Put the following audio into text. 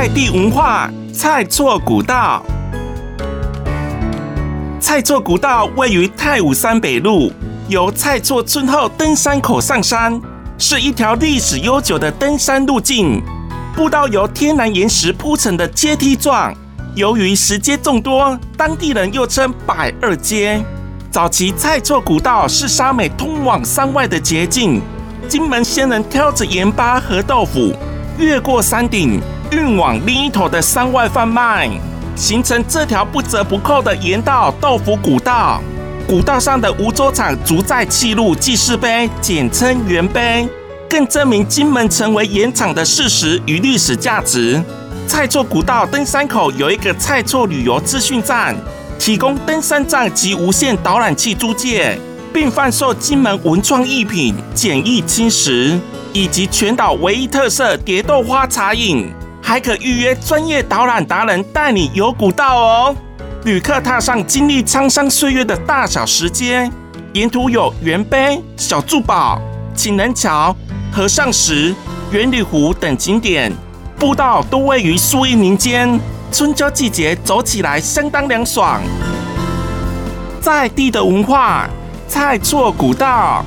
在地文化蔡厝古道。蔡厝古道位于太武山北路，由蔡厝村后登山口上山，是一条历史悠久的登山路径。步道由天然岩石铺成的阶梯状，由于石阶众多，当地人又称百二阶。早期蔡厝古道是沙美通往山外的捷径，金门先人挑着盐巴和豆腐，越过山顶，运往另一头的山外贩卖，形成这条不折不扣的盐道豆腐古道。古道上的梧州厂竹寨记录记事碑，简称原碑。更证明金门成为盐场的事实与历史价值。蔡厝古道登山口有一个蔡厝旅游资讯站，提供登山杖及无线导览器租借，并贩售金门文创艺品、简易轻食，以及全岛唯一特色蝶豆花茶饮。还可预约专业导览达人带你游古道哦。旅客踏上经历沧桑岁月的大小石阶，沿途有圆碑、小筑堡、情人桥。和尚石、元里湖等景点，步道都位于树荫林间，春秋季节走起来相当凉爽。在地的文化，蔡厝古道。